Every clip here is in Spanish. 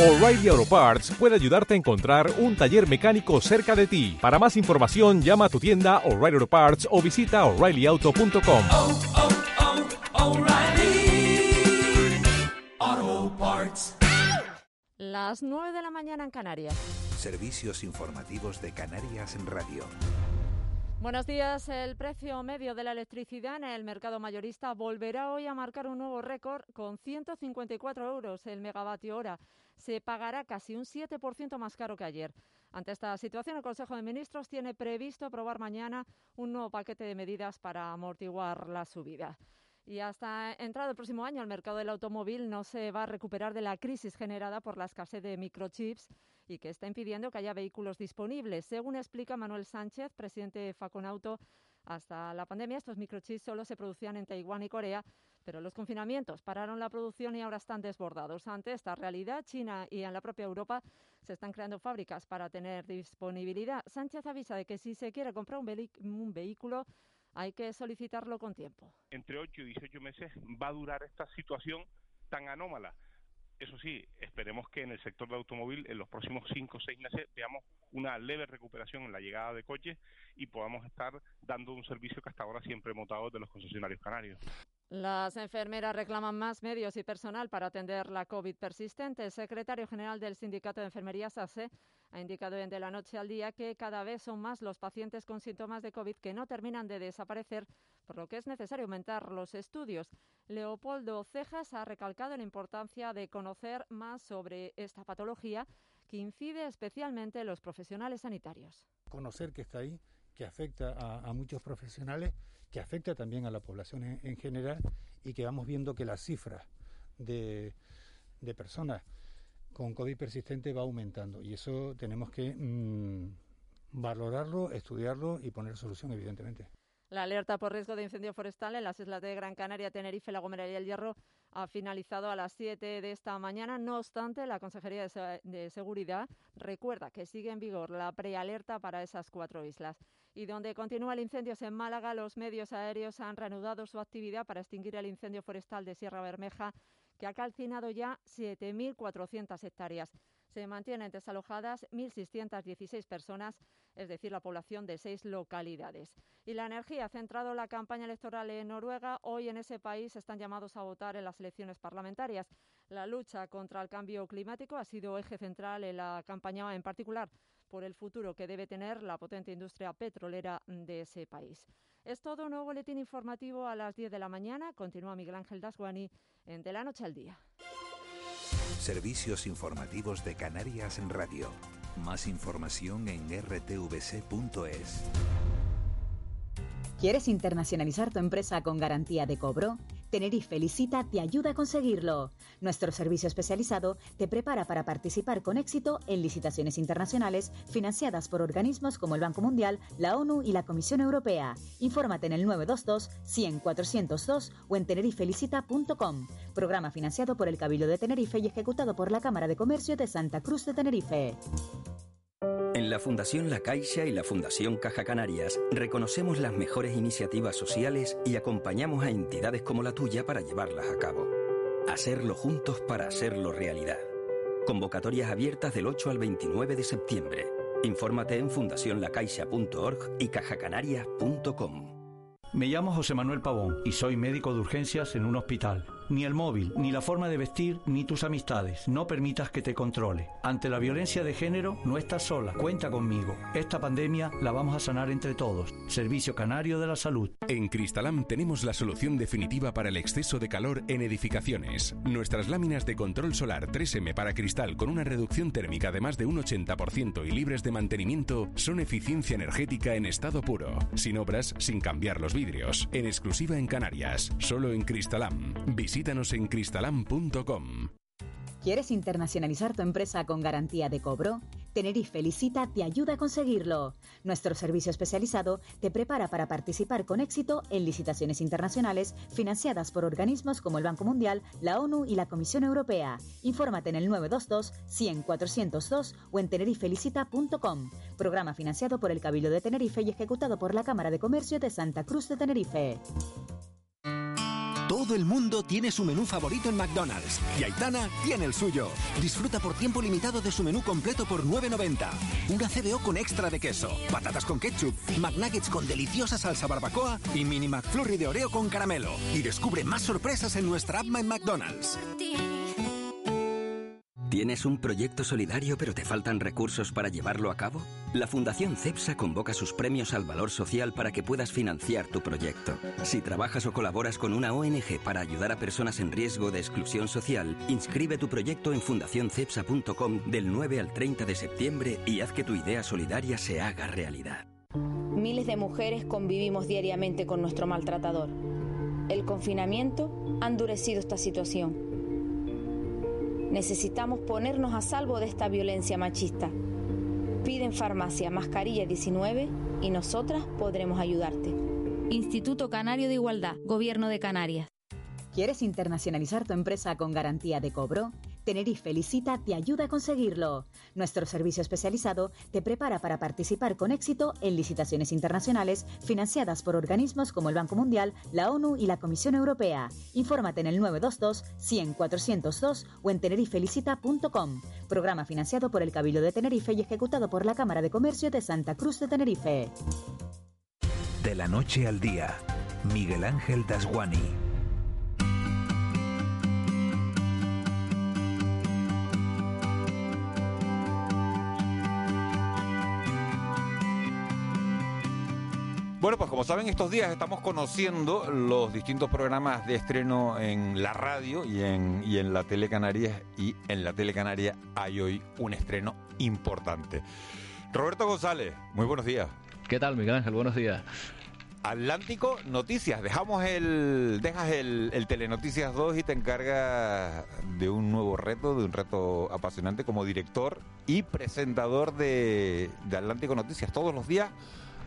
O'Reilly Auto Parts puede ayudarte a encontrar un taller mecánico cerca de ti. Para más información, llama a tu tienda O'Reilly Auto Parts o visita oreillyauto.com. oh, oh, Parts. Las 9 de la mañana en Canarias. Servicios informativos de Canarias en Radio. Buenos días. El precio medio de la electricidad en el mercado mayorista volverá hoy a marcar un nuevo récord con 154 euros el megavatio hora. Se pagará casi un 7% más caro que ayer. Ante esta situación, el Consejo de Ministros tiene previsto aprobar mañana un nuevo paquete de medidas para amortiguar la subida. Y hasta entrado el próximo año, el mercado del automóvil no se va a recuperar de la crisis generada por la escasez de microchips y que está impidiendo que haya vehículos disponibles. Según explica Manuel Sánchez, presidente de Faconauto, hasta la pandemia estos microchips solo se producían en Taiwán y Corea, pero los confinamientos pararon la producción y ahora están desbordados. Ante esta realidad, China y en la propia Europa se están creando fábricas para tener disponibilidad. Sánchez avisa de que si se quiere comprar un, un vehículo, hay que solicitarlo con tiempo. Entre 8 y 18 meses va a durar esta situación tan anómala. Eso sí, esperemos que en el sector del automóvil en los próximos 5 o 6 meses veamos una leve recuperación en la llegada de coches y podamos estar dando un servicio que hasta ahora siempre hemos dado de los concesionarios canarios. Las enfermeras reclaman más medios y personal para atender la COVID persistente. El secretario general del Sindicato de Enfermería, SASE, ha indicado de la noche al día que cada vez son más los pacientes con síntomas de COVID que no terminan de desaparecer, por lo que es necesario aumentar los estudios. Leopoldo Cejas ha recalcado la importancia de conocer más sobre esta patología que incide especialmente en los profesionales sanitarios. Conocer que está ahí, que afecta a, muchos profesionales, que afecta también a la población en, en general y que vamos viendo que la cifra de, personas con COVID persistente va aumentando y eso tenemos que mmm, valorarlo, estudiarlo y poner solución, evidentemente. La alerta por riesgo de incendio forestal en las islas de Gran Canaria, Tenerife, La Gomera y El Hierro ha finalizado a las 7 de esta mañana. No obstante, la Consejería de, Se de Seguridad recuerda que sigue en vigor la prealerta para esas cuatro islas. Y donde continúa el incendio en Málaga, los medios aéreos han reanudado su actividad para extinguir el incendio forestal de Sierra Bermeja, que ha calcinado ya 7.400 hectáreas. Se mantienen desalojadas 1.616 personas, es decir, la población de seis localidades. Y la energía ha centrado la campaña electoral en Noruega. Hoy en ese país están llamados a votar en las elecciones parlamentarias. La lucha contra el cambio climático ha sido eje central en la campaña, en particular por el futuro que debe tener la potente industria petrolera de ese país. Es todo un nuevo boletín informativo a las 10 de la mañana. Continúa Miguel Ángel Dasguani en De la Noche al Día. Servicios informativos de Canarias en Radio. Más información en rtvc.es. ¿Quieres internacionalizar tu empresa con garantía de cobro? Tenerife Licita te ayuda a conseguirlo. Nuestro servicio especializado te prepara para participar con éxito en licitaciones internacionales financiadas por organismos como el Banco Mundial, la ONU y la Comisión Europea. Infórmate en el 922 100 402 o en tenerifelicita.com. Programa financiado por el Cabildo de Tenerife y ejecutado por la Cámara de Comercio de Santa Cruz de Tenerife. En la Fundación La Caixa y la Fundación Caja Canarias reconocemos las mejores iniciativas sociales y acompañamos a entidades como la tuya para llevarlas a cabo. Hacerlo juntos para hacerlo realidad. Convocatorias abiertas del 8 al 29 de septiembre. Infórmate en fundacionlacaixa.org y cajacanarias.com. Me llamo José Manuel Pavón y soy médico de urgencias en un hospital. Ni el móvil, ni la forma de vestir, ni tus amistades. No permitas que te controle. Ante la violencia de género, no estás sola. Cuenta conmigo. Esta pandemia la vamos a sanar entre todos. Servicio Canario de la Salud. En Cristalam tenemos la solución definitiva para el exceso de calor en edificaciones. Nuestras láminas de control solar 3M para cristal con una reducción térmica de más de un 80% y libres de mantenimiento son eficiencia energética en estado puro. Sin obras, sin cambiar los vidrios. En exclusiva en Canarias. Solo en Cristalam. Visítanos en cristalam.com. ¿Quieres internacionalizar tu empresa con garantía de cobro? Tenerife Licita te ayuda a conseguirlo. Nuestro servicio especializado te prepara para participar con éxito en licitaciones internacionales financiadas por organismos como el Banco Mundial, la ONU y la Comisión Europea. Infórmate en el 922 100 402 o en tenerifelicita.com. Programa financiado por el Cabildo de Tenerife y ejecutado por la Cámara de Comercio de Santa Cruz de Tenerife. Todo el mundo tiene su menú favorito en McDonald's y Aitana tiene el suyo. Disfruta por tiempo limitado de su menú completo por 9.90. Una CBO con extra de queso, patatas con ketchup, McNuggets con deliciosa salsa barbacoa y mini McFlurry de Oreo con caramelo. Y descubre más sorpresas en nuestra app My McDonald's. ¿Tienes un proyecto solidario pero te faltan recursos para llevarlo a cabo? La Fundación CEPSA convoca sus premios al valor social para que puedas financiar tu proyecto. Si trabajas o colaboras con una ONG para ayudar a personas en riesgo de exclusión social, inscribe tu proyecto en fundacioncepsa.com del 9 al 30 de septiembre y haz que tu idea solidaria se haga realidad. Miles de mujeres convivimos diariamente con nuestro maltratador. El confinamiento ha endurecido esta situación. Necesitamos ponernos a salvo de esta violencia machista. Pide en farmacia mascarilla 19 y nosotras podremos ayudarte. Instituto Canario de Igualdad, Gobierno de Canarias. ¿Quieres internacionalizar tu empresa con garantía de cobro? Tenerife Licita te ayuda a conseguirlo. Nuestro servicio especializado te prepara para participar con éxito en licitaciones internacionales financiadas por organismos como el Banco Mundial, la ONU y la Comisión Europea. Infórmate en el 922 100 402 o en tenerifelicita.com. Programa financiado por el Cabildo de Tenerife y ejecutado por la Cámara de Comercio de Santa Cruz de Tenerife. De la noche al día, Miguel Ángel Dasguani. Bueno, pues como saben, estos días estamos conociendo los distintos programas de estreno en la radio y en, y en la tele Canarias. Y en la tele Canaria hay hoy un estreno importante. Roberto González, muy buenos días. ¿Qué tal, Miguel Ángel? Buenos días. Atlántico Noticias, dejamos el, dejas el, el, Telenoticias 2 y te encargas de un nuevo reto, de un reto apasionante como director y presentador de, de Atlántico Noticias todos los días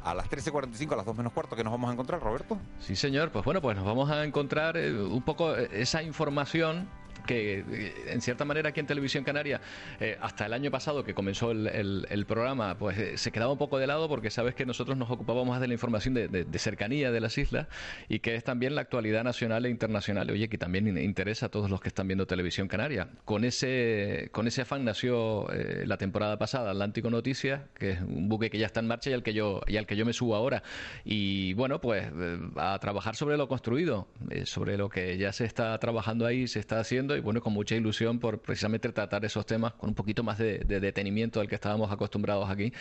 a las 13.45, a las 2 menos cuarto, que nos vamos a encontrar, Roberto. Sí, señor. Pues bueno, pues nos vamos a encontrar eh, un poco eh, esa información que eh, en cierta manera aquí en Televisión Canaria, eh, hasta el año pasado que comenzó el, el, programa, pues eh, se quedaba un poco de lado porque sabes que nosotros nos ocupábamos más de la información de, de, de, cercanía de las islas y que es también la actualidad nacional e internacional. Oye, que también interesa a todos los que están viendo Televisión Canaria. Con ese, con ese afán nació eh, la temporada pasada Atlántico Noticias, que es un buque que ya está en marcha y al que yo, y al que yo me subo ahora. Y bueno, pues a trabajar sobre lo construido, sobre lo que ya se está trabajando ahí, se está haciendo y bueno, con mucha ilusión por precisamente tratar esos temas con un poquito más de, de detenimiento al que estábamos acostumbrados aquí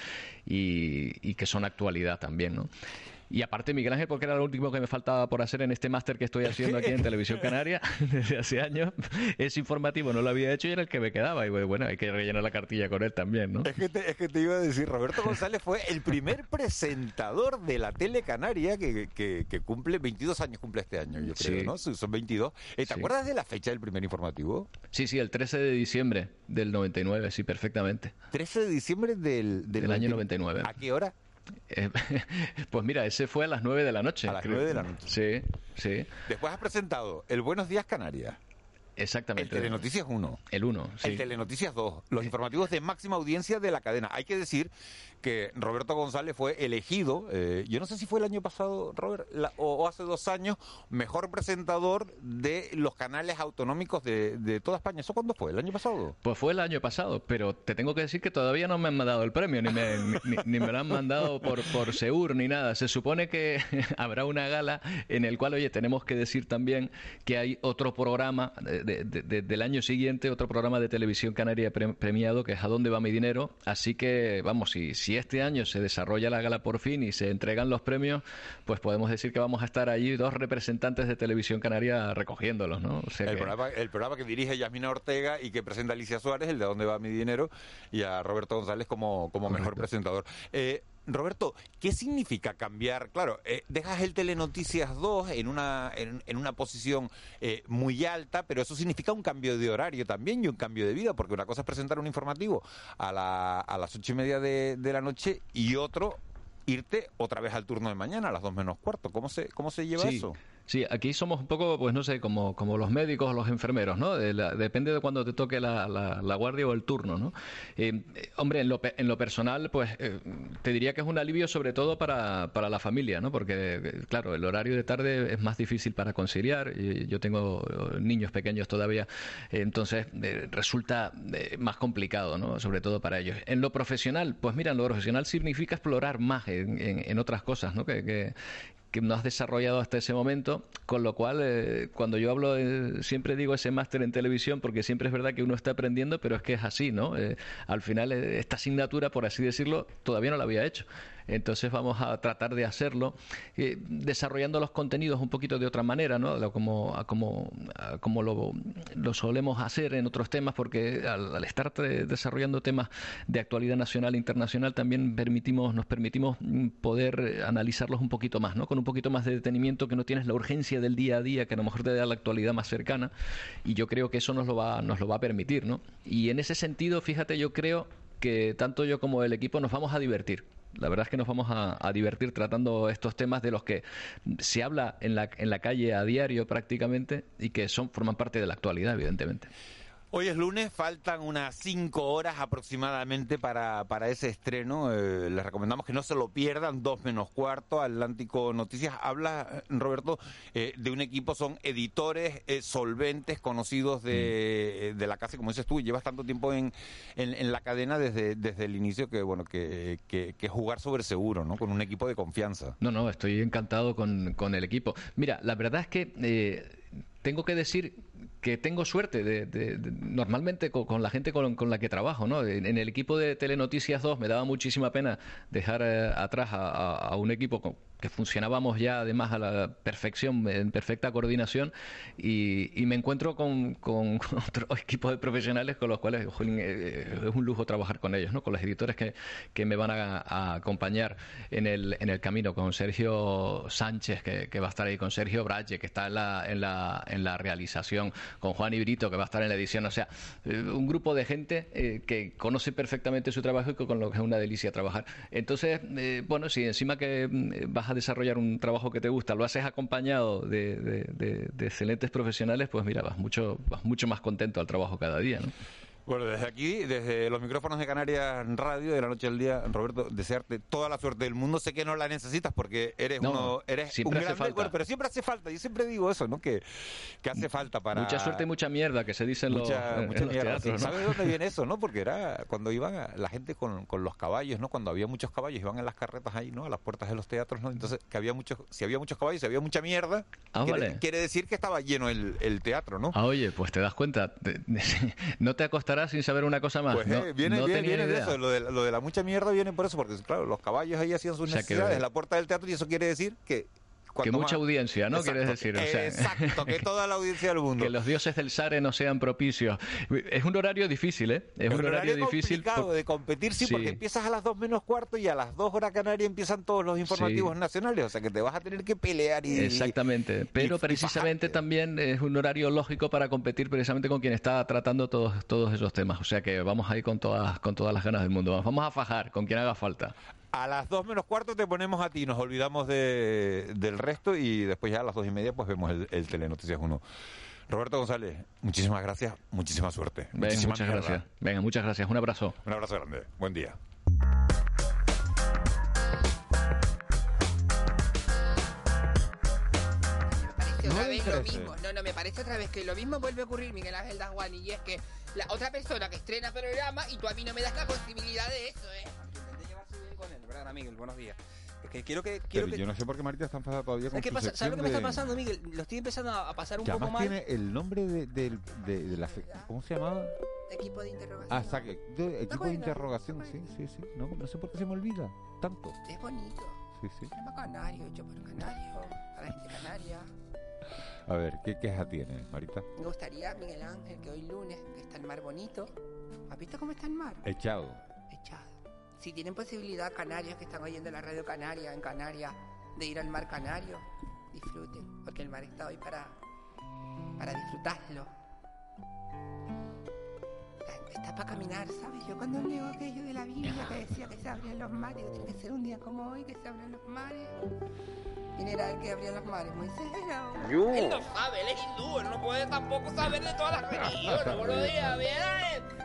y, y que son actualidad también, ¿no? Y aparte, Miguel Ángel, porque era lo último que me faltaba por hacer en este máster que estoy haciendo aquí en Televisión Canaria desde hace años, es informativo, no lo había hecho y era el que me quedaba. Y bueno, hay que rellenar la cartilla con él también, ¿no? Es que te, es que te iba a decir, Roberto González fue el primer presentador de la tele canaria que, que, que cumple 22 años, cumple este año, yo creo, sí. ¿no? Son 22. ¿Te sí. acuerdas de la fecha del primer informativo? Sí, sí, el 13 de diciembre del 99, sí, perfectamente. 13 de diciembre del, del, del año 99. ¿A qué hora? Eh, pues mira, ese fue a las 9 de la noche. A las 9 de la noche. Sí, sí. Después has presentado el Buenos Días Canarias. Exactamente. El Telenoticias 1. El 1, sí. El Telenoticias 2. Los informativos de máxima audiencia de la cadena. Hay que decir que Roberto González fue elegido, eh, yo no sé si fue el año pasado, Robert, la, o, o, hace dos años, mejor presentador de los canales autonómicos de, de, toda España. ¿Eso cuándo fue? ¿El año pasado? Pues fue el año pasado, pero te tengo que decir que todavía no me han mandado el premio, ni me, ni, ni me lo han mandado por, por Seur ni nada. Se supone que habrá una gala en el cual, oye, tenemos que decir también que hay otro programa de, de, de, del año siguiente, otro programa de televisión canaria premiado, que es ¿A dónde va mi dinero? Así que, vamos, si, si este año se desarrolla la gala por fin y se entregan los premios, pues podemos decir que vamos a estar allí dos representantes de Televisión Canaria recogiéndolos, ¿no? O sea el, que... programa, el, programa, que dirige Yasmina Ortega y que presenta Alicia Suárez, el de dónde va mi dinero, y a Roberto González como, como mejor presentador. Eh, Roberto, ¿qué significa cambiar? Claro, eh, dejas el Telenoticias 2 en una, en, en una posición eh, muy alta, pero eso significa un cambio de horario también y un cambio de vida, porque una cosa es presentar un informativo a, la, a las ocho y media de, de la noche y otro irte otra vez al turno de mañana a las dos menos cuarto. ¿Cómo se, cómo se lleva sí. eso? Sí, aquí somos un poco, pues no sé, como, como los médicos o los enfermeros, ¿no? De la- depende de cuando te toque la, la- guardia o el turno, ¿no? Eh, eh, hombre, en lo, en lo personal, pues eh, te diría que es un alivio sobre todo para, para la familia, ¿no? Porque, eh, claro, el horario de tarde es más difícil para conciliar. y yo tengo eh, niños pequeños todavía, entonces eh, resulta más complicado, ¿no? Sobre todo para ellos. En lo profesional, pues mira, en lo profesional significa explorar más en, en- en otras cosas, ¿no? Que- que no has desarrollado hasta ese momento, con lo cual eh, cuando yo hablo eh, siempre digo ese máster en televisión porque siempre es verdad que uno está aprendiendo, pero es que es así, ¿no? Eh, al final eh, esta asignatura, por así decirlo, todavía no la había hecho. Entonces vamos a tratar de hacerlo eh, desarrollando los contenidos un poquito de otra manera, ¿no? Como, como, como lo, solemos hacer en otros temas, porque al, al estar desarrollando temas de actualidad nacional e internacional también permitimos, nos permitimos mm, poder analizarlos un poquito más, ¿no? Con un poquito más de detenimiento, que no tienes la urgencia del día a día, que a lo mejor te da la actualidad más cercana, y yo creo que eso nos lo va, nos lo va a permitir, ¿no? Y en ese sentido, fíjate, yo creo que tanto yo como el equipo nos vamos a divertir. La verdad es que nos vamos a, divertir tratando estos temas de los que se habla en la, en la calle a diario prácticamente y que son forman parte de la actualidad, evidentemente. Hoy es lunes, faltan unas cinco horas aproximadamente para, para ese estreno. Eh, les recomendamos que no se lo pierdan, dos menos cuarto, Atlántico Noticias. Habla, Roberto, eh, de un equipo, son editores eh, solventes, conocidos de, eh, de la casa, como dices tú, llevas tanto tiempo en, en, en la cadena desde, desde el inicio que, bueno, que, que, que jugar sobre seguro, ¿no? Con un equipo de confianza. No, no, estoy encantado con, con el equipo. Mira, la verdad es que eh, tengo que decir que tengo suerte de, de- de- normalmente con, la gente con, la que trabajo, ¿no? En, el equipo de Telenoticias 2 me daba muchísima pena dejar eh, atrás a, a- a un equipo con- que funcionábamos ya además a la perfección, en perfecta coordinación y, y me encuentro con, con otro equipo de profesionales con los cuales jolín, eh, es un lujo trabajar con ellos, ¿no? Con los editores que, que me van a, a acompañar en el, en el camino, con Sergio Sánchez, que, que va a estar ahí, con Sergio Brache, que está en la, en la, en la realización, con Juan Ibrito, que va a estar en la edición, o sea, eh, un grupo de gente eh, que conoce perfectamente su trabajo y con lo que es una delicia trabajar. Entonces, eh, bueno, si encima que mm, vas a desarrollar un trabajo que te gusta, lo haces acompañado de, de- excelentes profesionales, pues mira, vas mucho, vas mucho más contento al trabajo cada día, ¿no? Bueno, desde aquí, desde los micrófonos de Canarias Radio, de la noche al día, Roberto, desearte toda la suerte del mundo. Sé que no la necesitas porque eres No, uno, eres un falta. bueno, pero siempre hace falta. Yo siempre digo eso, ¿no? Que, que hace falta para Mucha suerte y mucha mierda, que se dice en los, mucha, en mucha los teatros. ¿no? ¿Sabes de dónde viene eso, no? Porque era cuando iban a- la gente con, con los caballos, ¿no? Cuando había muchos caballos, iban en las carretas ahí, ¿no? A las puertas de los teatros, ¿no? Entonces, que había muchos, si había muchos caballos, si había mucha mierda, Ah, quiere, vale. quiere decir que estaba lleno el, el teatro, ¿no? Ah, oye, pues te das cuenta, no te sin saber una cosa más. Pues no, eh, viene, no viene, viene de eso, lo de, lo de la mucha mierda viene por eso, porque claro, los caballos ahí hacían sus O sea, necesidades en la puerta del teatro y eso quiere decir que... Que mucha más- audiencia, ¿no? Exacto, Quieres decir. o sea, Exacto, que toda la audiencia del mundo. Que los dioses del Sare no sean propicios. Es un horario difícil, ¿eh? Es un horario difícil. complicado por- de competir, sí, Sí. porque empiezas a las 2 menos cuarto y a las 2 horas canarias empiezan todos los informativos Sí. nacionales, o sea que te vas a tener que pelear y... Exactamente, pero y precisamente también es un horario lógico para competir precisamente con quien está tratando todos, todos esos temas. O sea que vamos ahí con todas, con todas las ganas del mundo. Vamos a fajar con quien haga falta. A las 2 menos cuarto te ponemos a ti, nos olvidamos de, del resto y después ya a las 2 y media pues vemos el, el Telenoticias 1. Roberto González, muchísimas gracias, muchísima suerte. Venga, muchísima muchas mierda. gracias. Venga, muchas gracias. Un abrazo. Un abrazo grande. Buen día. parece otra vez lo 9:13. mismo. No, no, me parece otra vez que lo mismo vuelve a ocurrir, Miguel Ángel Dasguani, y es que la otra persona que estrena programa y tú a mí no me das la posibilidad de eso, ¿eh? Con él, ¿verdad, Miguel? Buenos días. Es que quiero que... Quiero Pero que... yo no sé por qué Marita está enfadada todavía con ¿Sabes qué su pasa? ¿Sabes lo que me está pasando, Miguel? Lo estoy empezando a a pasar un Que poco además mal. tiene el nombre de, del- de- de la... fe- ¿Cómo se llamaba? Equipo de interrogación. Ah, saque, de- equipo de interrogación, sí, sí, sí. No, no sé por qué se me olvida tanto. Es bonito. Sí, sí. Se llama Canario, hecho por Canario, para la gente canaria. A ver, ¿qué queja tiene, Marita? Me gustaría, Miguel Ángel, que hoy lunes, que está el mar bonito. ¿Has visto cómo está el mar? Echado. Si tienen posibilidad, canarios que están oyendo la radio canaria en Canarias, de ir al mar canario, disfruten, porque el mar está hoy para, para disfrutarlo. está para caminar, ¿sabes? Yo cuando leo aquello de la Biblia que decía que se abrían los mares, tiene que ser un día como hoy que se abren los mares. ¿Quién era el que abría los mares? Moisés era. o- Él no sabe, él es hindú, él no puede tampoco saber de todas las religiones. Buenos días, bien.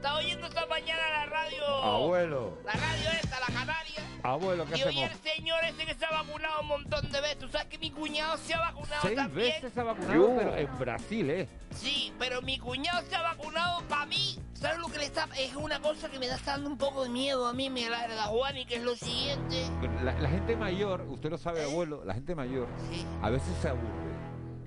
Estaba oyendo esta mañana la radio. Abuelo, La radio esta, la Canaria. abuelo, ¿qué Y hacemos? el señor ese que se ha vacunado un montón de veces. ¿Tú sabes que mi cuñado se ha vacunado Seis también? veces se ha vacunado, pero en Brasil, ¿eh? Sí, pero mi cuñado se ha vacunado para mí. ¿Sabes lo que le está...? Es una cosa que me está dando un poco de miedo a mí, me la da Juan, y que es lo siguiente. La, la gente mayor, usted lo sabe, abuelo, la gente mayor a veces se aburre.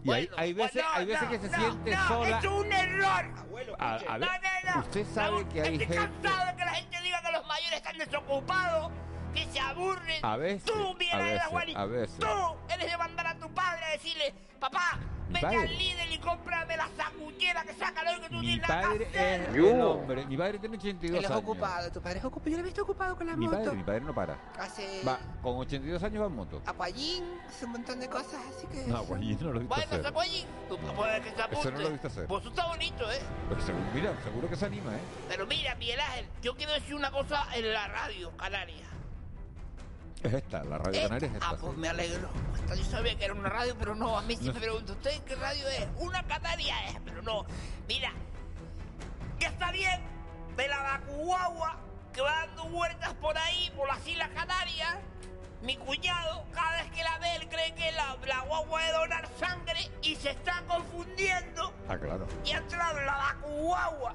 Y hay, hay veces, hay veces que se siente no, sola. es un error. A- escuche. a ver, no, no, no. usted sabe que hay Estoy gente- cansado de que la gente diga que los mayores están desocupados, que se aburren. A veces, Tú, Miguel a veces, Juani, a veces. Tú eres de mandar a tu padre a decirle, papá, Mi vete padre. al líder y cómprame la sacullera que saca lo que tú Mi tienes que padre es el hombre. Mi padre tiene 82 Él es años. ocupado, tu padre es ocupado. Yo lo he visto ocupado con la Mi moto. padre, mi padre no para. Hace Va, con 82 años va en moto. acuallín, hace un montón de cosas, así que. No, pues yo no lo he visto Bueno, hacer. Sacuallín, tú puedes que se apunte. Eso no lo he visto hacer. Pues eso está bonito, ¿eh? Pues seguro, mira, seguro que se anima, ¿eh? Pero mira, Miguel Ángel, yo quiero decir una cosa en la radio, Canaria. Es esta, la Radio. Canaria es esta. Ah, pues me alegro. Hasta yo sabía que era una radio, pero no. A mí sí me pregunto, ¿usted qué radio es? Una Canaria es, pero no. Mira, ya está bien de la vacuagua que va dando vueltas por ahí, por las Islas Canarias. Mi cuñado, cada vez que la ve, él cree que es la, la guagua de donar sangre y se está confundiendo Ah, claro, y ha entrado en la vacuagua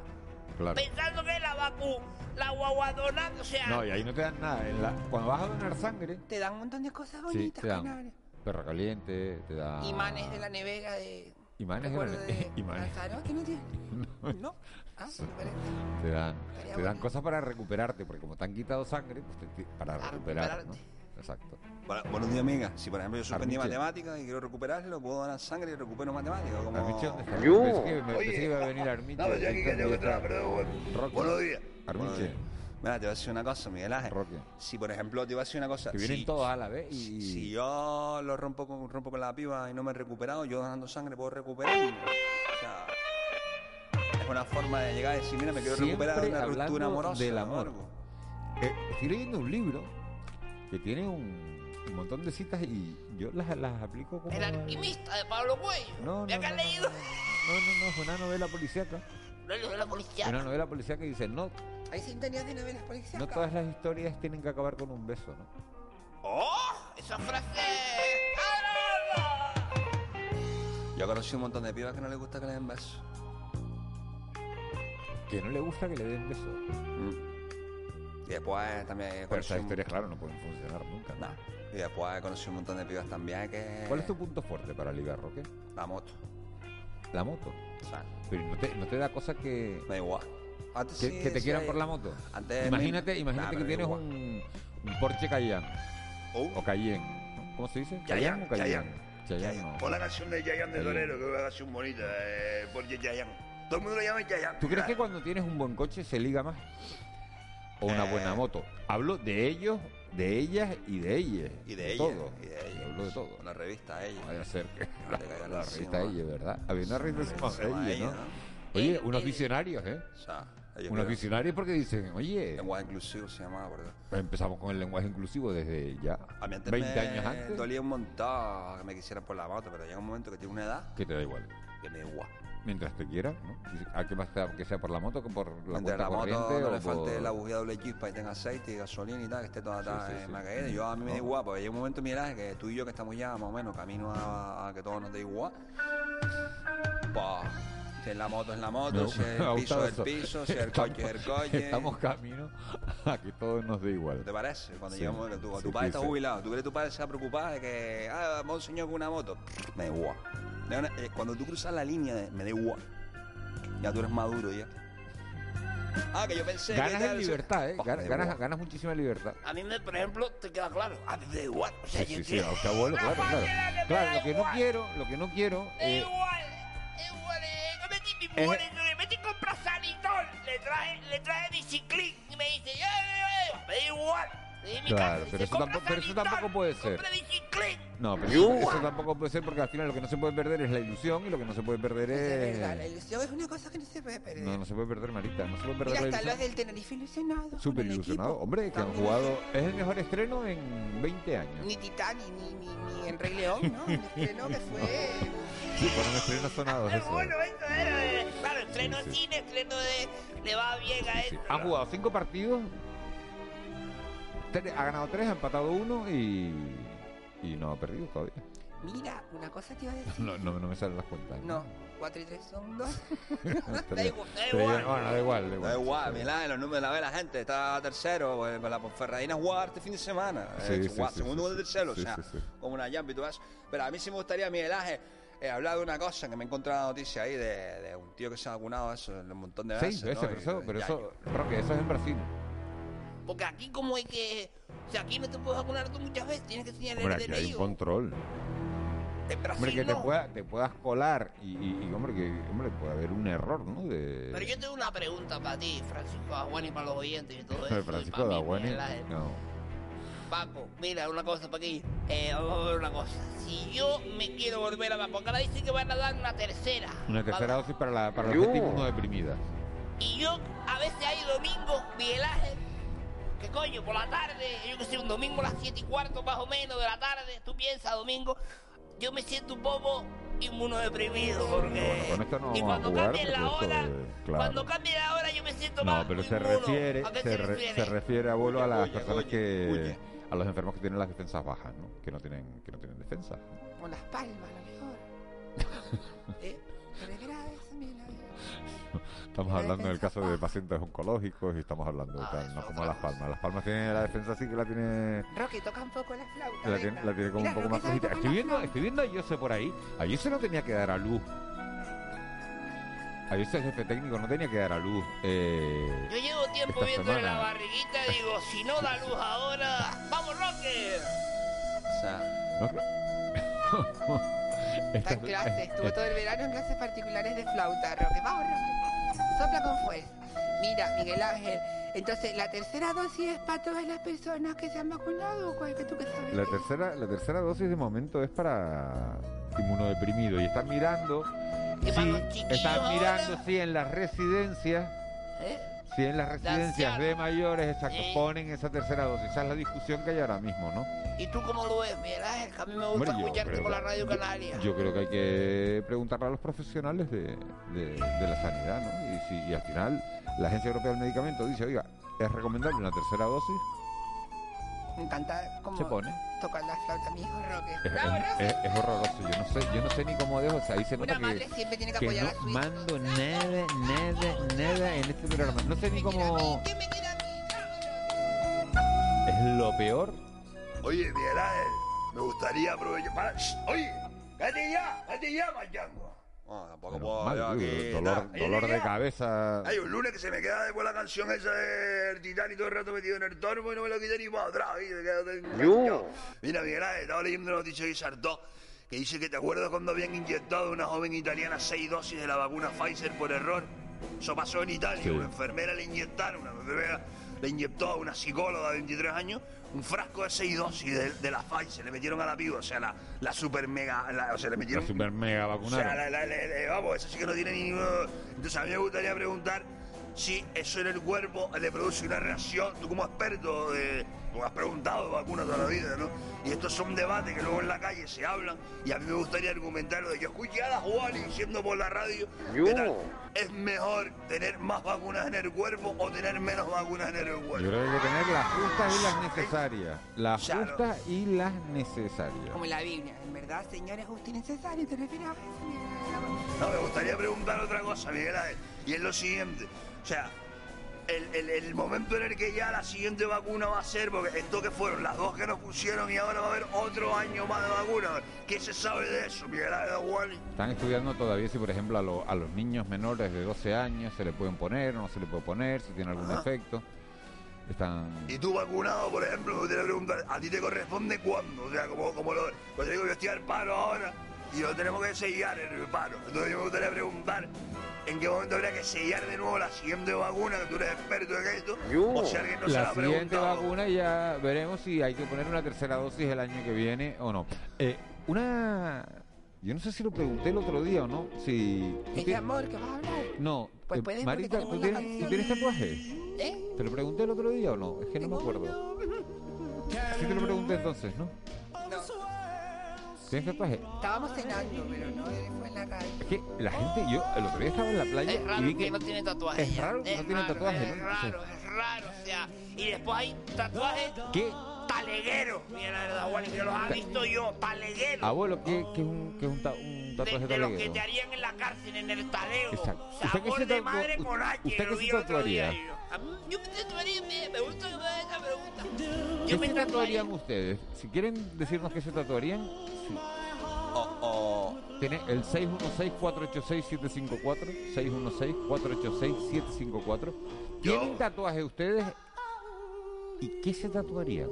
claro. pensando que es la vacu, la guagua donando, o sea... No, y ahí no te dan nada. En la- cuando vas a donar sangre, Te dan un montón de cosas sí, bonitas, te dan perro caliente, te dan... Imanes de la nevera de. Imanes de la recuerdo ne- de imanes. Alfaro, ¿que no tiene? No. Ah, Sí. Te dan, Estaría te dan bueno. cosas para recuperarte, porque como te han quitado sangre, pues te- te- para recuperar, ¿no? Exacto. Bueno, buenos días, amiga. Si por ejemplo yo suspendí Armiche. matemáticas y quiero recuperarlo, puedo donar sangre y recupero matemáticas. Como... Armiche, ¿dónde está? Yo. Pensé que, me- pensé que iba a venir Armiche. No, yo aquí que tengo que entrar, pero bueno. Buenos días. Armiche. Buenos días. Mira, te voy a decir una cosa, Miguel Ángel. Roque. Si por ejemplo te voy a decir una cosa. Que vienen si- todos a la vez y... Si yo lo rompo con, rompo con la piba y no me he recuperado, yo donando sangre puedo recuperarme. O sea, es una forma de llegar y decir, mira, me quiero Siempre recuperar de una hablando ruptura amorosa. del amor. Eh, estoy leyendo un libro que tiene un, un montón de citas y yo las, las aplico como... El alquimista de Pablo Cuello. No, Mira no, no, leído. No, no, no, es una novela policíaca. No es lo de la policía. Una novela policíaca que dice, no, Hay sintonías de novelas policiales. no todas las historias tienen que acabar con un beso, ¿no? ¡Oh! Esa frase. Yo conocí un montón de pibas que no les gusta que le den besos. Que no le gusta que le den beso. Y después también Pero esas historias, claro, no pueden funcionar nunca. ¿no? Nah. Y después conocí un montón de pibas también que... ¿Cuál es tu punto fuerte para ligar, Roque? La moto. La moto. O sea, Pero ¿no te, no te da cosa que... me da igual. Antes Que, sí que te quieran por la moto. Antes imagínate imagínate Nah, que tienes un, un Porsche Cayenne. O Cayenne. ¿Cómo se dice? Chayanne, o Cayenne? Chayanne. Chayanne, no. Pon la canción de Chayanne de. Torero, que es una canción bonita, eh, porque Chayanne. Todo el mundo lo llama Chayanne. ¿Tú crees que cuando tienes un buen coche se liga más? O una Eh. buena moto. Hablo de ellos, de ellas y de ellas. Y de ella. Todo. Y de ella. Hablo de todo. La revista ella. Vaya a ser que la, revista ella, ¿verdad? Había una revista Encima llamada ella, ¿no? ¿no? Oye, unos visionarios, ¿eh? O sea, Unos visionarios porque dicen, oye, Lenguaje inclusivo se llamaba, ¿verdad? empezamos con el lenguaje inclusivo desde ya A mí antes 20 me años antes. dolía un montón que me quisieran por la moto, pero llega un momento que tiene una edad Que te da igual. que me da igual. Mientras te quieras, ¿no? Dice, ¿A qué más te que sea por la moto que por la cuenta la moto no le falte por- la bujía doble chispa y tenga aceite y gasolina y tal, que esté toda Sí, sí. macaída. Yo a mí me da igual, porque llega un momento en mi edad que tú y yo que estamos ya más o menos camino a, a que todo nos dé igual. Si es la moto es la moto, si es el piso es el piso, si es el coche es el coche. Estamos camino a que todo nos dé igual. ¿Te parece? Cuando Sí. llegamos, que tu, Sí, tu padre está jubilado, ¿tú crees que tu padre se va a preocupar de que, ah, vamos un señor con una moto? Me da igual. Eh, Cuando tú cruzas la línea, de, me da igual. Ya tú eres maduro ya. Ah, que yo pensé que Ganas en sí. libertad, ¿eh? Pues, Ganas, ganas, muchísima libertad. A mí, me, por ejemplo, te queda claro. A mí me da igual. O sea, Sí, yo sí, quiero- abuelo, La claro, claro. que lo que no quiero, lo que no quiero, eh, igual, igual, eh, que metí mi mujer, le metí comprar sanitol, le traje, le traje biciclín y me dice, "Eh, eh, eh", me da igual, Claro, pero eso, tampoco, pero eso tampoco puede ser. No, pero eso, eso tampoco puede ser porque al final lo que no se puede perder es la ilusión y lo que no se puede perder Es verdad, la es... ilusión es una cosa que no se puede perder. No, no se puede perder, Marita, no se puede Mira, perder la hasta los del Tenerife ilusionados. Súper con el ilusionado. equipo. Hombre, que han jugado... Es el mejor estreno en 20 años. Ni Titanic, ni, ni, ni en Rey León, ¿no? Un estreno que fue... Sí, fueron estrenos sonados eso. Bueno, esto era Claro, estreno de cine, estreno de. Le va bien a él. Ha jugado cinco partidos, ha ganado tres, ha empatado uno y, y no ha perdido todavía. Mira, una cosa te iba a decir. No, no, no me salen las cuentas. No, 4 y 3 son 2. da igual, da igual. Bueno, da igual, da igual. Da igual, los números la ve la gente, está tercero, pues, la Ponferradina juega este fin de semana. Sí, eh, sí, sí, segundo sí, o tercero, sí, o sea, sí, sí. como una y todo eso. Pero a mí sí me gustaría, Miguel Ángel, eh, hablar de una cosa que me he encontrado una noticia ahí de, de un tío que se ha vacunado eso un montón de veces. Seis veces, ¿no? pero Y- eso, pero ya, eso, Roque, eso es en Brasil. Porque aquí, como hay que. O sea, aquí no te puedes vacunar tú muchas veces, tienes que enseñar Hombre, el aquí hay DNI. un control. Hombre, que te, no. pueda, te puedas colar y, y- y, hombre, que hombre, puede haber un error, ¿no? De... Pero yo tengo una pregunta para ti, Francisco Aguani, para los oyentes y todo eso. Francisco Ángel. No. Paco, mira, una cosa para aquí. Eh, vamos a ver una cosa. Si yo me quiero volver a vacunar, porque ahora dicen que van a dar una tercera. Una tercera dosis para la, para la gente inmunodeprimida. Y yo a veces hay domingo, Miguel Ángel, que coño, por la tarde, yo que sé, un domingo a las 7 y cuarto más o menos de la tarde, tú piensas domingo, yo me siento un poco inmunodeprimido porque... Con esto no y cuando porque la hora, es- claro. cuando cambie la hora yo me siento No, más pero se refiere, ¿A qué se, se, re- refiere? se refiere abuelo a las Oye, personas oye, que oye. a los enfermos que tienen las defensas bajas, ¿no? Que no tienen que no tienen defensa. Con las palmas, a lo mejor. ¿Eh? Pero es grave eso, Miguel Ángel. Estamos La hablando del defensa caso de pacientes oncológicos y estamos hablando de Ah, tal, no como las palmas. Las palmas tienen la defensa sí que la tiene Roque, toca un poco la flauta. la tiene, la tiene como Mira, un poco más flojita. Estoy viendo, estoy viendo a Jose por ahí. A Jose no tenía que dar a luz. A Jose el jefe técnico no tenía que dar a luz. Eh, Yo llevo tiempo viéndole la barriguita y digo, si no da luz ahora, ¡vamos Roque! O sea, ¿no? Está en clase, estuvo todo el verano en clases particulares de flauta, Roque. Vamos, Roque. Sopla con fuerza. Mira, Miguel Ángel, entonces, ¿la tercera dosis es para todas las personas que se han vacunado o cuál que tú que sabes? La tercera, la tercera dosis de momento es para inmunodeprimido y están mirando, sí, están mirando si en las residencias, ¿eh? Si en las residencias de mayores exacto, ponen esa tercera dosis. Esa es la discusión que hay ahora mismo, ¿no? ¿Y tú cómo lo ves, Miguel Ángel? Que a mí me gusta Hombre, escucharte por la Radio yo- Canaria. Yo creo que hay que preguntarle a los profesionales de, de- de la sanidad, ¿no? Y, si, y al final la Agencia Europea del Medicamento dice, oiga, es recomendable una tercera dosis, Me encanta cómo se pone. tocar la flauta, mi hijo Roque. Es, Bravo, es- Roque. es- es horroroso, yo no sé, yo no sé ni cómo dejo, o sea, ahí se nota Una madre que, siempre tiene que que apoyar no a su hijo. mando nada, nada, nada en este programa. No sé ni cómo... Es lo peor. Oye, Miguel Ángel, me gustaría aprovechar para... Shh, Oye, cállate ya, cállate ya, manchando. No, tampoco puedo mal, yo tío, aquí, dolor, de cabeza. Hay un lunes que se me queda después la canción esa del Titanic todo el rato metido en el tormo y no me lo quité ni para atrás. y me quedo enganchado. Mira, Miguel Ángel, estaba leyendo una noticia de Sartó que dice que te acuerdas cuando habían inyectado a una joven italiana seis dosis de la vacuna Pfizer por error. Eso pasó en Italia. Sí. Una enfermera le inyectaron, una enfermera le inyectó a una psicóloga de 23 años un frasco de seis dosis de, de la Pfizer. Le metieron a la piba, o sea, la, la super mega. la- o sea, le La metieron. super mega O sea, vacunada. la- la- la- la- vamos, eso sí que no tiene ni ninguno. Entonces a mí me gustaría preguntar si eso en el cuerpo le produce una reacción. Tú como experto, de, como has preguntado de vacunas toda la vida, ¿no? Y estos son debates que luego en la calle se hablan y a mí me gustaría argumentar lo de que escuché a la Juani diciendo por la radio que tal, es mejor tener más vacunas en el cuerpo o tener menos vacunas en el cuerpo. Yo creo que hay que tener las justas y las necesarias. Las justas y las necesarias. Como en la Biblia, verdad, Señor, es justo y necesario, te refieres a eso, Ángel? No, me gustaría preguntar otra cosa, Miguel Ángel, y es lo siguiente. O sea, el, el- el momento en el que ya la siguiente vacuna va a ser, porque esto que fueron las dos que nos pusieron y ahora va a haber otro año más de vacuna. ¿Qué se sabe de eso, Miguel Ángel? Están estudiando todavía si, por ejemplo, a, lo- a los niños menores de 12 años se le pueden poner o no se le puede poner, si tiene algún Ajá. efecto. Están... Y tú vacunado, por ejemplo, me gustaría preguntar, ¿a ti te corresponde cuándo? O sea, como, como lo, pues digo, yo estoy al paro ahora y lo tenemos que sellar en el paro. Entonces yo me gustaría preguntar, ¿En qué momento habría que sellar de nuevo la siguiente vacuna? Que tú eres experto en esto. O si alguien no se la la ha siguiente vacuna ya veremos si hay que poner una tercera dosis el año que viene o no. Eh, una... Yo no sé si lo pregunté el otro día o no. Si... ¿tú Ese ti- amor que vas a hablar. No. Pues eh, puedes, Marita, ¿tú tienes, la ¿tú tienes tatuaje? ¿Eh? ¿Te lo pregunté el otro día o no? Es que no me acuerdo. Sí te lo pregunté entonces, ¿no? ¿Tienes tatuaje? Estábamos cenando, pero no él fue en la radio. Es que la gente, yo el otro día estaba en la playa Es y raro vi que, que... no tiene tatuaje. Es raro que no tiene tatuaje, Es raro, es raro, o sea. Y después hay tatuajes ¿Qué? talegueros. Mira, la verdad, Juan, que los ha visto yo, talegueros. Abuelo, ¿qué, qué es un, qué es un, ta- un De, tatuaje de los que taleguero? te harían en la cárcel, en el talego. Exacto. O sea, ¿Usted qué se de tatu- madre con usted lo qué se tatuaría? Yo. A mí- Yo me tatuaría, me, me gusta que me haga esa pregunta. ¿Qué Yo me se tatuaría. tatuarían ustedes? Si quieren decirnos qué se tatuarían, sí. Tiene el 616-486-754, 616-486-754. ¿Tienen tatuaje ustedes? ¿Y qué se tatuarían?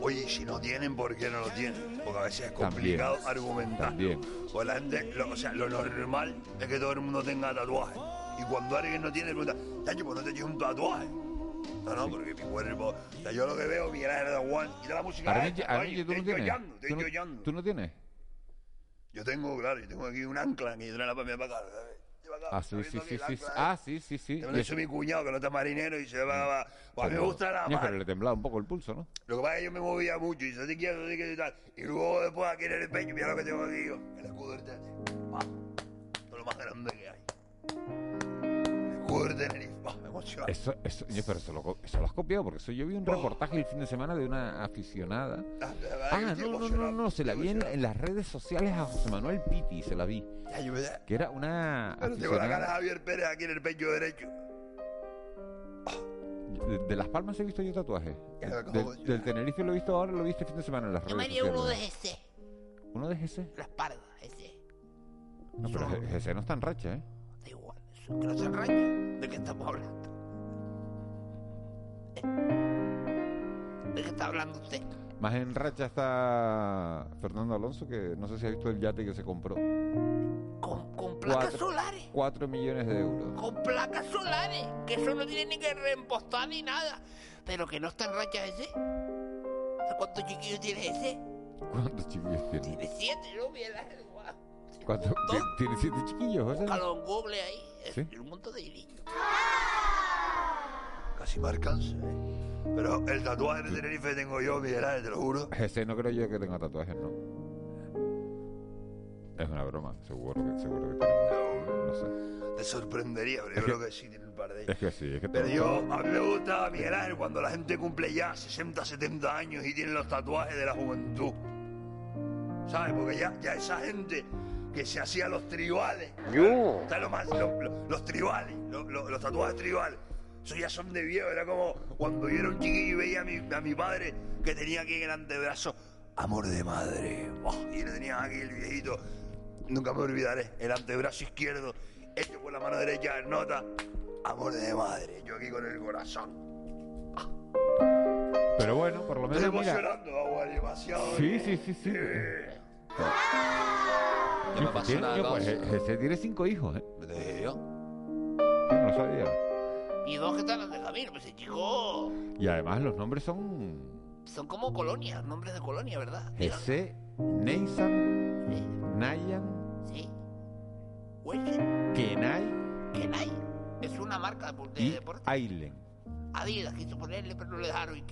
Oye, si no tienen, ¿por qué no lo tienen? Porque a veces es También, complicado argumentar. también. Pues la gente, lo- o sea, lo normal es que todo el mundo tenga tatuaje. Y cuando alguien no tiene, pregunta, Tacho, pues no te un tatuaje. No, no, porque mi cuerpo. O sea, yo lo que veo, Miguel Ángel de Juan, y de la música. Armiche, esta, ¿tú no estoy tienes? estoy ¿Tú no- llorando. ¿Tú no tienes? Yo tengo, claro, yo tengo aquí un ancla que yo traigo para mí para acá. ¿sabes? Acá, Ah, sí, ¿estás sí, sí, sí. Ah, sí, sí, sí. Me lo hizo mi cuñado, que no está marinero, y se va. Pues a mí me gusta la mar. Pero le temblaba un poco el pulso, ¿no? Lo que pasa es que yo me movía mucho y yo te quiero, te quiero y tal. Y luego después aquí en el pecho, mira lo que tengo aquí yo. El escudo del. Esto es lo más grande que hay. El Tenerife. Me emociona. Eso, eso, pero eso lo, eso lo has copiado, porque eso yo vi un reportaje el fin de semana de una aficionada. Ah, Ah, yo no, no, no, no, se la vi en, en las redes sociales a José Manuel Piti, se la vi. Yo me Que era una Pero tengo la cara. Javier Pérez aquí en el pecho derecho. De, de Las Palmas he visto yo tatuajes. Del, Tenerife lo he visto ahora, lo vi este fin de semana en las Yo me redes haría uno de sociales. ese. ¿Uno de GC? La espalda, ese. No, pero GC no está en racha, ¿eh? Que no se enraña. ¿De qué estamos hablando? ¿Eh? ¿De qué está hablando usted? Más en racha está Fernando Alonso, que no sé si ha visto el yate que se compró. Con, con placas Cuatro- solares. 4 millones de euros. Con placas solares. Que eso no tiene ni que reempostar ni nada. Pero que no está en racha ese. ¿Cuántos chiquillos tiene ese? ¿Cuántos chiquillos tiene? Tiene siete, ¿no? Mira. ¿Cuántos? ¿Ti- ¿Tiene siete chiquillos, José? Búscalo en Google ahí. Es ¿Sí? un montón de niños. Casi me alcanza, ¿eh? Pero el tatuaje de Tenerife tengo yo, Miguel Ángel, te lo juro. GC no creo yo que tenga tatuajes, ¿no? Es una broma, seguro que, seguro que tenemos. No sé. Te sorprendería, pero yo creo que sí tiene un par de ellos. Es que sí, es que Pero yo, a mí me gusta Miguel Ángel cuando la gente cumple ya 60, 70 años y tiene los tatuajes de la juventud. ¿Sabes? Porque ya, ya esa gente que se hacía los tribales. Yo. ¿Sabes lo más? Lo- lo- los tribales, lo- lo- los tatuajes tribales. Eso ya son de viejo. Era como cuando yo era un chiquillo y veía a mi, a mi padre que tenía aquí en el antebrazo amor de madre. Buah, y le tenía aquí el viejito. Nunca me olvidaré. El antebrazo izquierdo, hecho por la mano derecha en nota. Amor de madre. Yo aquí con el corazón. Pero bueno, por lo Estoy menos mira. emocionando, agua, demasiado. Sí, sí, sí, sí. Ya me pasó Tiene- yo, pues, tiene cinco hijos, ¿eh? ¿De yo? Sí, no sabía. Y dos que están de camino. Pues chico. Y además los nombres son Son como colonias, nombres de colonia, ¿verdad? GC, Neysan, Nayan, Sí. Kenai Kenai. Es una marca de, de y deporte. Ailen. Adidas quiso ponerle, pero no le dejaron. Y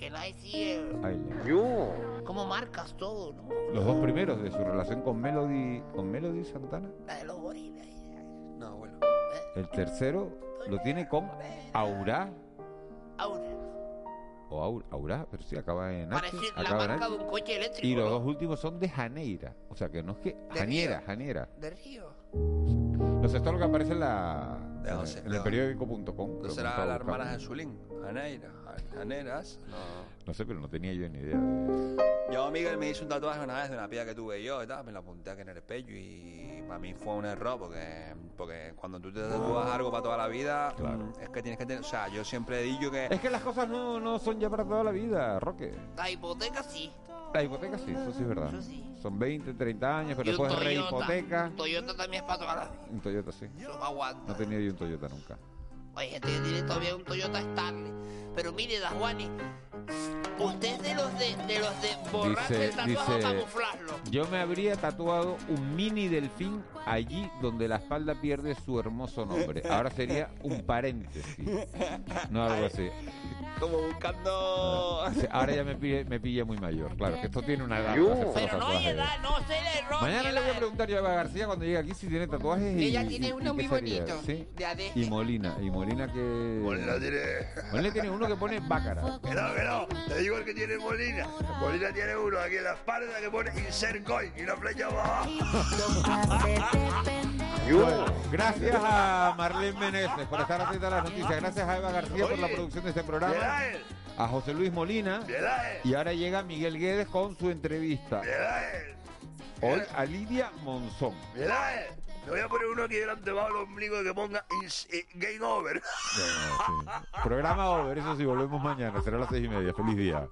es. Ailen. Yo. Como marcas todo, ¿no? Los dos primeros de su relación con Melody, con Melody Santana. La de los gorilas. No, bueno. El tercero lo tiene con Aura Ahora. o Aura, Aura, pero sí acaba en H, Parece la acaba en marca H. de un coche eléctrico. Y los ¿no? dos últimos son de Janeira, o sea que no es que De Janiera, Río. Janiera. De Río. No sé, esto es lo que aparece en la De en, José, en el periódico.com. ¿No será la hermana. Jesulín? Janeira. Janeras. No. No sé, pero no tenía yo ni idea de... Yo, Miguel, me hice un tatuaje una vez de una piba que tuve yo y tal. Me la apunté aquí en el pecho y Para mí fue un error porque, porque cuando tú te tatúas algo para toda la vida, mm, es que tienes que tener. O sea, yo siempre he dicho que. Es que las cosas no, no son ya para toda la vida, Roque. La hipoteca sí. La hipoteca sí, eso sí es verdad. Son 20, 30 años, pero después de Toyota. hipoteca. Un Toyota también es para toda la vida. Un Toyota sí. Eso no aguanta. No tenía yo un Toyota nunca. Hay gente que tiene todavía un Toyota Starlet. Pero mire, Da Juani, usted es de los de, de los de borrarse Dice, el tatuaje o dice, camuflarlo. yo me habría tatuado un mini delfín allí donde la espalda pierde su hermoso nombre. Ahora sería un paréntesis, no algo así. Como buscando. Dice, Ahora ya me pilla, me pilla muy mayor. Claro, que esto tiene una edad. Pero no hay edad, no se le rompe. Mañana le voy a preguntar yo a Eva García cuando llegue aquí si tiene tatuajes y, Ella tiene y- uno y muy bonito, ¿sí? de. Y Molina, y Molina que... Molina tiene... Molina tiene uno que pone bácara. Que no, que no, te digo el que tiene Molina. Molina tiene uno aquí en la espalda que pone insert coin y una flecha abajo. Bueno, gracias a Marlene Meneses por estar atenta a las noticias. Gracias a Eva García por la producción de este programa. A José Luis Molina. Y ahora llega Miguel Guedes con su entrevista. Hoy a Lidia Monzón. Le voy a poner uno aquí delante bajo el ombligo que ponga eh, game over. Programa over, eso sí, volvemos mañana. Será a las seis y media. Feliz día.